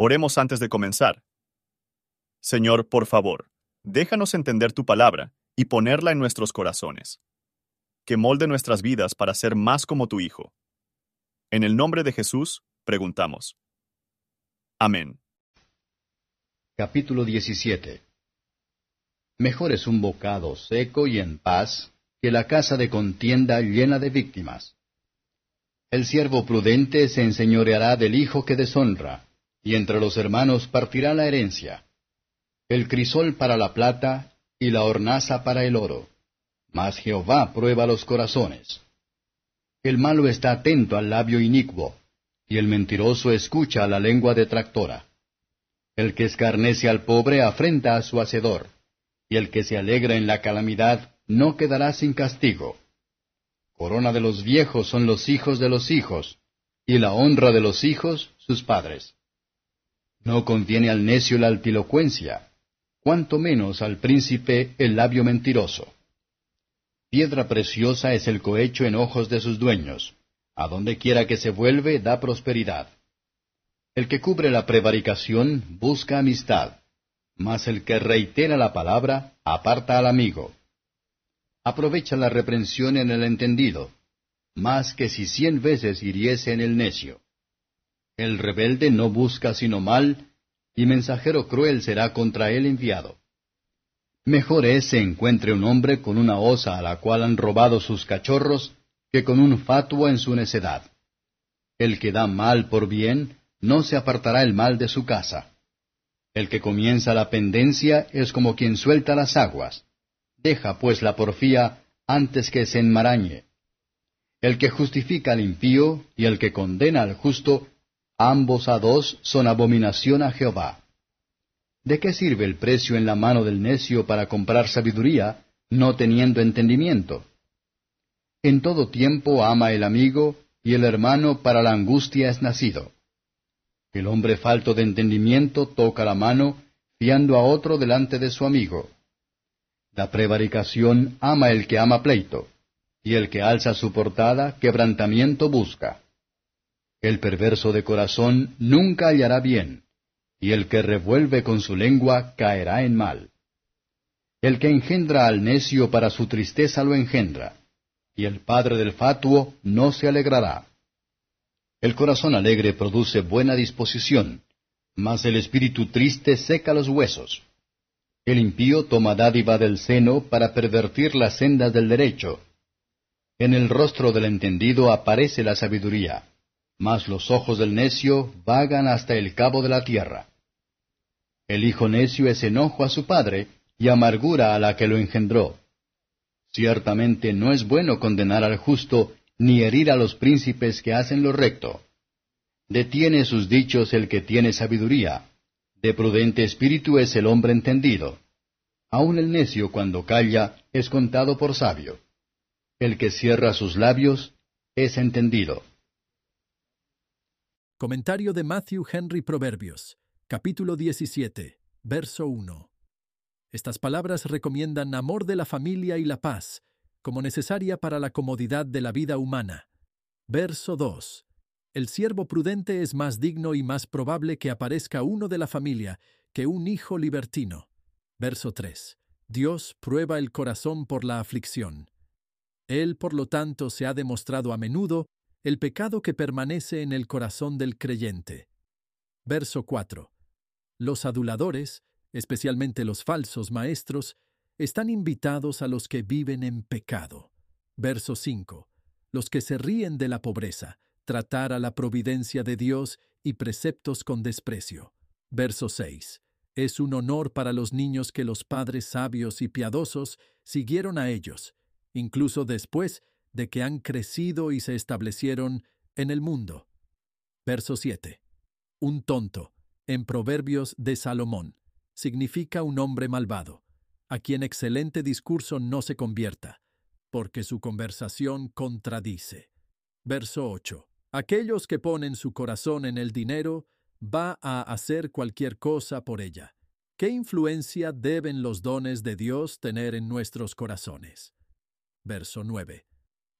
Oremos antes de comenzar. Señor, por favor, déjanos entender tu palabra y ponerla en nuestros corazones. Que molde nuestras vidas para ser más como tu Hijo. En el nombre de Jesús, preguntamos. Amén. Capítulo 17 Mejor es un bocado seco y en paz que la casa de contienda llena de víctimas. El siervo prudente se enseñoreará del hijo que deshonra, y entre los hermanos partirá la herencia. El crisol para la plata y la hornaza para el oro. Mas Jehová prueba los corazones. El malo está atento al labio inicuo, y el mentiroso escucha la lengua detractora. El que escarnece al pobre afrenta a su hacedor, y el que se alegra en la calamidad no quedará sin castigo. Corona de los viejos son los hijos de los hijos, y la honra de los hijos sus padres. No conviene al necio la altilocuencia, cuanto menos al príncipe el labio mentiroso. Piedra preciosa es el cohecho en ojos de sus dueños, a donde quiera que se vuelve da prosperidad. El que cubre la prevaricación busca amistad, mas el que reitera la palabra aparta al amigo. Aprovecha la reprensión en el entendido, más que si cien veces hiriese en el necio. El rebelde no busca sino mal, y mensajero cruel será contra él enviado. Mejor es se encuentre un hombre con una osa a la cual han robado sus cachorros, que con un fatuo en su necedad. El que da mal por bien, no se apartará el mal de su casa. El que comienza la pendencia es como quien suelta las aguas. Deja pues la porfía antes que se enmarañe. El que justifica al impío y el que condena al justo Ambos a dos son abominación a Jehová. ¿De qué sirve el precio en la mano del necio para comprar sabiduría, no teniendo entendimiento? En todo tiempo ama el amigo, y el hermano para la angustia es nacido. El hombre falto de entendimiento toca la mano, fiando a otro delante de su amigo. La prevaricación ama el que ama pleito, y el que alza su portada quebrantamiento busca. El perverso de corazón nunca hallará bien, y el que revuelve con su lengua caerá en mal. El que engendra al necio para su tristeza lo engendra, y el padre del fatuo no se alegrará. El corazón alegre produce buena disposición, mas el espíritu triste seca los huesos. El impío toma dádiva del seno para pervertir las sendas del derecho. En el rostro del entendido aparece la sabiduría mas los ojos del necio vagan hasta el cabo de la tierra. El hijo necio es enojo a su padre, y amargura a la que lo engendró. Ciertamente no es bueno condenar al justo, ni herir a los príncipes que hacen lo recto. Detiene sus dichos el que tiene sabiduría. De prudente espíritu es el hombre entendido. Aun el necio cuando calla es contado por sabio. El que cierra sus labios es entendido. Comentario de Matthew Henry Proverbios, capítulo 17, verso 1. Estas palabras recomiendan amor de la familia y la paz, como necesaria para la comodidad de la vida humana. Verso 2. El siervo prudente es más digno y más probable que aparezca uno de la familia que un hijo libertino. Verso 3. Dios prueba el corazón por la aflicción. Él, por lo tanto, se ha demostrado a menudo el pecado que permanece en el corazón del creyente. Verso 4. Los aduladores, especialmente los falsos maestros, están invitados a los que viven en pecado. Verso 5. Los que se ríen de la pobreza, tratar a la providencia de Dios y preceptos con desprecio. Verso 6. Es un honor para los niños que los padres sabios y piadosos siguieron a ellos, incluso después de que han crecido y se establecieron en el mundo. Verso 7. Un tonto, en Proverbios de Salomón, significa un hombre malvado, a quien excelente discurso no se convierta, porque su conversación contradice. Verso 8. Aquellos que ponen su corazón en el dinero, va a hacer cualquier cosa por ella. ¿Qué influencia deben los dones de Dios tener en nuestros corazones? Verso 9.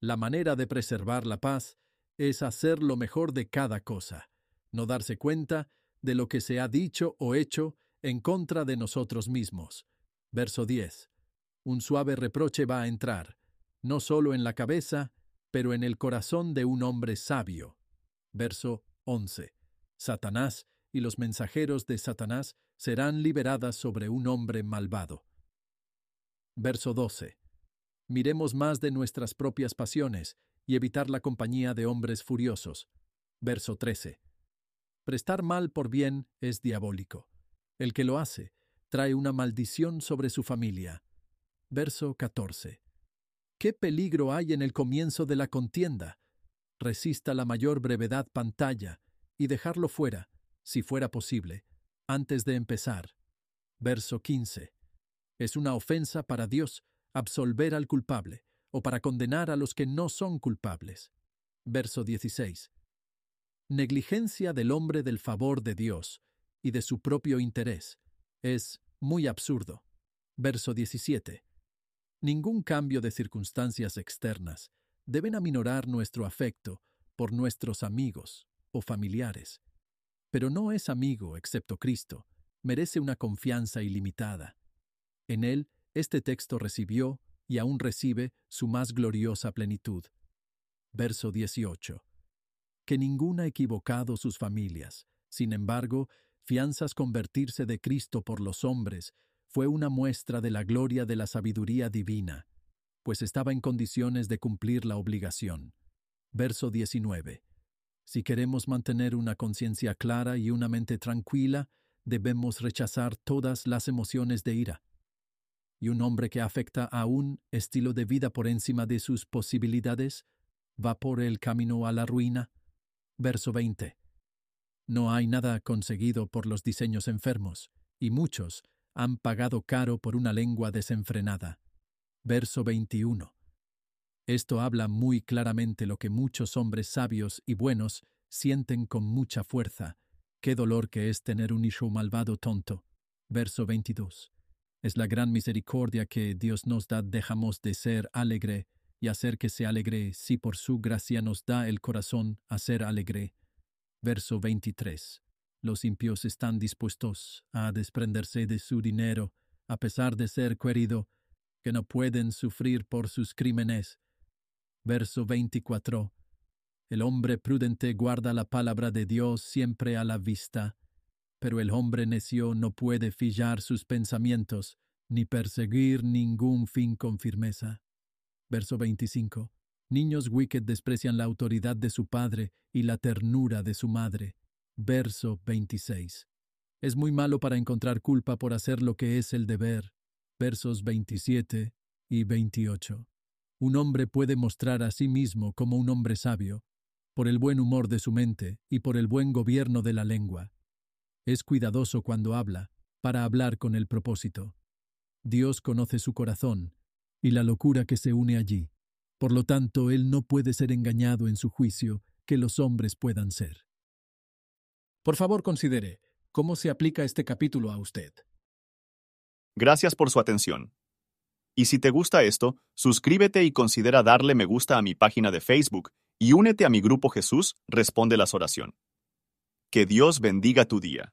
La manera de preservar la paz es hacer lo mejor de cada cosa, no darse cuenta de lo que se ha dicho o hecho en contra de nosotros mismos. Verso 10. Un suave reproche va a entrar, no solo en la cabeza, pero en el corazón de un hombre sabio. Verso 11. Satanás y los mensajeros de Satanás serán liberadas sobre un hombre malvado. Verso 12. Miremos más de nuestras propias pasiones y evitar la compañía de hombres furiosos. Verso 13. Prestar mal por bien es diabólico. El que lo hace trae una maldición sobre su familia. Verso 14. ¿Qué peligro hay en el comienzo de la contienda? Resista la mayor brevedad pantalla y dejarlo fuera, si fuera posible, antes de empezar. Verso 15. Es una ofensa para Dios absolver al culpable o para condenar a los que no son culpables. Verso 16. Negligencia del hombre del favor de Dios y de su propio interés es muy absurdo. Verso 17. Ningún cambio de circunstancias externas deben aminorar nuestro afecto por nuestros amigos o familiares. Pero no es amigo excepto Cristo, merece una confianza ilimitada. En él, este texto recibió y aún recibe su más gloriosa plenitud. Verso 18. Que ninguna equivocado sus familias. Sin embargo, fianzas convertirse de Cristo por los hombres fue una muestra de la gloria de la sabiduría divina, pues estaba en condiciones de cumplir la obligación. Verso 19. Si queremos mantener una conciencia clara y una mente tranquila, debemos rechazar todas las emociones de ira. Y un hombre que afecta a un estilo de vida por encima de sus posibilidades va por el camino a la ruina. Verso 20. No hay nada conseguido por los diseños enfermos, y muchos, han pagado caro por una lengua desenfrenada. Verso 21. Esto habla muy claramente lo que muchos hombres sabios y buenos sienten con mucha fuerza. Qué dolor que es tener un hijo malvado tonto. Verso 22. Es la gran misericordia que Dios nos da, dejamos de ser alegre y hacer que se alegre si por su gracia nos da el corazón a ser alegre. Verso 23. Los impios están dispuestos a desprenderse de su dinero, a pesar de ser querido, que no pueden sufrir por sus crímenes. Verso 24. El hombre prudente guarda la palabra de Dios siempre a la vista, pero el hombre necio no puede fijar sus pensamientos, ni perseguir ningún fin con firmeza. Verso 25. Niños wicked desprecian la autoridad de su padre y la ternura de su madre. Verso 26. Es muy malo para encontrar culpa por hacer lo que es el deber. Versos 27 y 28. Un hombre puede mostrar a sí mismo como un hombre sabio, por el buen humor de su mente y por el buen gobierno de la lengua. Es cuidadoso cuando habla, para hablar con el propósito. Dios conoce su corazón y la locura que se une allí. Por lo tanto, él no puede ser engañado en su juicio que los hombres puedan ser. Por favor, considere cómo se aplica este capítulo a usted. Gracias por su atención. Y si te gusta esto, suscríbete y considera darle me gusta a mi página de Facebook y únete a mi grupo Jesús Responde las Oración. Que Dios bendiga tu día.